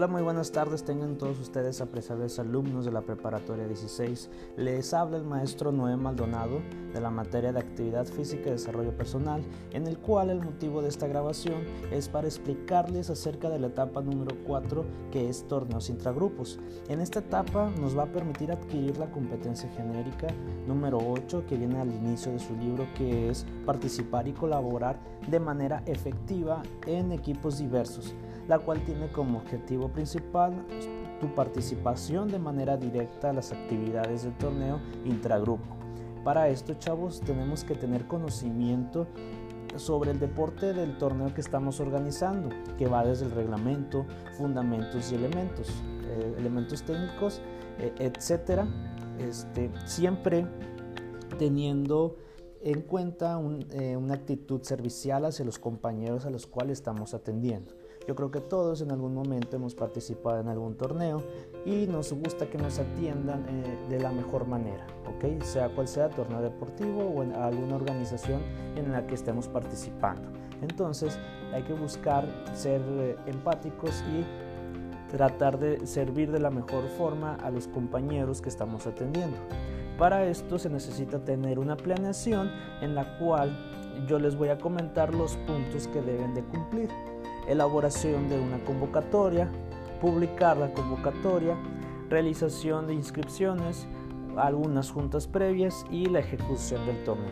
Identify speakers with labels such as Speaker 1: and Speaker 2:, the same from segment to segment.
Speaker 1: Hola, muy buenas tardes. Tengan todos ustedes apreciables alumnos de la preparatoria 16. Les habla el maestro Noé Maldonado de la materia de actividad física y desarrollo personal, en el cual el motivo de esta grabación es para explicarles acerca de la etapa número 4 que es torneos intragrupos. En esta etapa nos va a permitir adquirir la competencia genérica número 8 que viene al inicio de su libro que es participar y colaborar de manera efectiva en equipos diversos la cual tiene como objetivo principal tu participación de manera directa a las actividades del torneo intragrupo. Para esto, chavos, tenemos que tener conocimiento sobre el deporte del torneo que estamos organizando, que va desde el reglamento, fundamentos y elementos, eh, elementos técnicos, eh, etcétera. Este, siempre teniendo en cuenta eh, una actitud servicial hacia los compañeros a los cuales estamos atendiendo. Yo creo que todos en algún momento hemos participado en algún torneo y nos gusta que nos atiendan eh, de la mejor manera, ¿ok? Sea cual sea torneo deportivo o en alguna organización en la que estemos participando. Entonces hay que buscar ser eh, empáticos y tratar de servir de la mejor forma a los compañeros que estamos atendiendo. Para esto se necesita tener una planeación en la cual yo les voy a comentar los puntos que deben de cumplir elaboración de una convocatoria, publicar la convocatoria, realización de inscripciones, algunas juntas previas y la ejecución del torneo.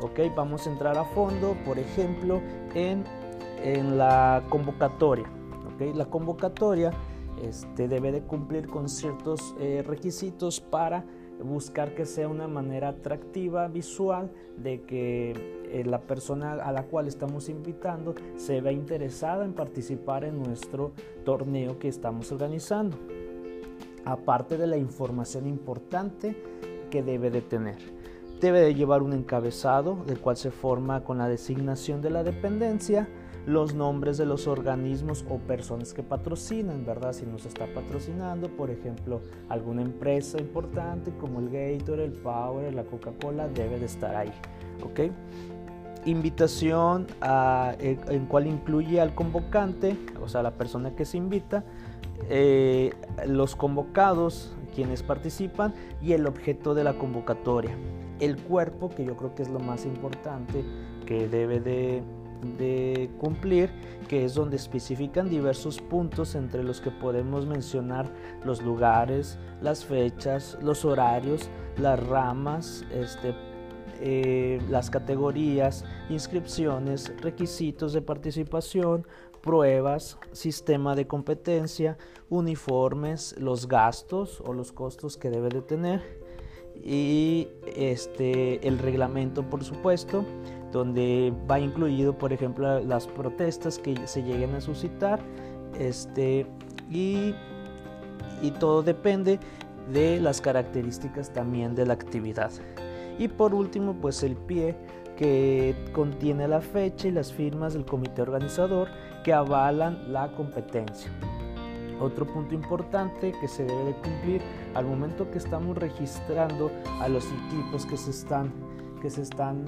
Speaker 1: Ok, vamos a entrar a fondo, por ejemplo, en, en la convocatoria. Okay, la convocatoria este, debe de cumplir con ciertos eh, requisitos para buscar que sea una manera atractiva, visual, de que eh, la persona a la cual estamos invitando se vea interesada en participar en nuestro torneo que estamos organizando. Aparte de la información importante que debe de tener. Debe de llevar un encabezado, del cual se forma con la designación de la dependencia, los nombres de los organismos o personas que patrocinan, ¿verdad? Si nos está patrocinando, por ejemplo, alguna empresa importante como el Gator, el Power, la Coca-Cola, debe de estar ahí, ¿ok? Invitación a, eh, en cual incluye al convocante, o sea, la persona que se invita, eh, los convocados, quienes participan y el objeto de la convocatoria. El cuerpo, que yo creo que es lo más importante que debe de de cumplir, que es donde especifican diversos puntos entre los que podemos mencionar los lugares, las fechas, los horarios, las ramas, este, eh, las categorías, inscripciones, requisitos de participación, pruebas, sistema de competencia, uniformes, los gastos o los costos que debe de tener y este, el reglamento por supuesto donde va incluido, por ejemplo, las protestas que se lleguen a suscitar, este, y, y todo depende de las características también de la actividad. Y por último, pues el pie que contiene la fecha y las firmas del comité organizador que avalan la competencia. Otro punto importante que se debe de cumplir al momento que estamos registrando a los equipos que se están que se están,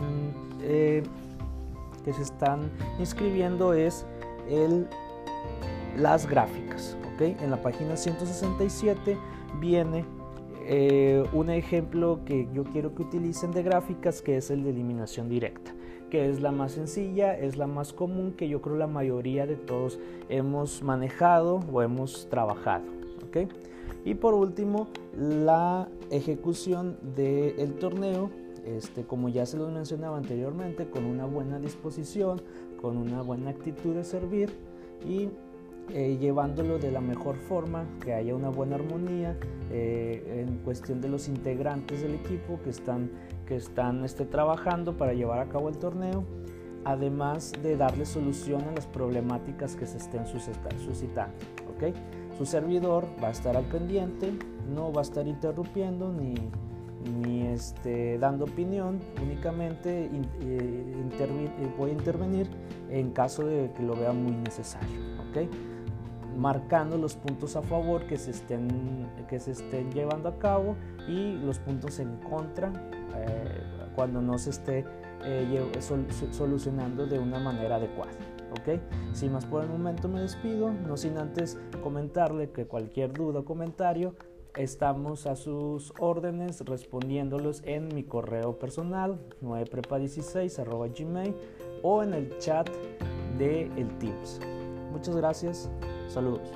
Speaker 1: eh, que se están inscribiendo es el, las gráficas. ¿okay? En la página 167 viene eh, un ejemplo que yo quiero que utilicen de gráficas que es el de eliminación directa que es la más sencilla, es la más común que yo creo la mayoría de todos hemos manejado o hemos trabajado. ¿okay? Y por último, la ejecución del torneo este, como ya se los mencionaba anteriormente, con una buena disposición, con una buena actitud de servir y eh, llevándolo de la mejor forma, que haya una buena armonía eh, en cuestión de los integrantes del equipo que están, que están este, trabajando para llevar a cabo el torneo, además de darle solución a las problemáticas que se estén suscitando. ¿okay? Su servidor va a estar al pendiente, no va a estar interrumpiendo ni ni este, dando opinión, únicamente eh, eh, voy a intervenir en caso de que lo vea muy necesario, ¿ok? Marcando los puntos a favor que se estén, que se estén llevando a cabo y los puntos en contra eh, cuando no se esté solucionando de una manera adecuada. ¿ok? Sin más por el momento me despido, no sin antes comentarle que cualquier duda o comentario estamos a sus órdenes respondiéndolos en mi correo personal 9prepa16 gmail o en el chat de el Teams. Muchas gracias, saludos.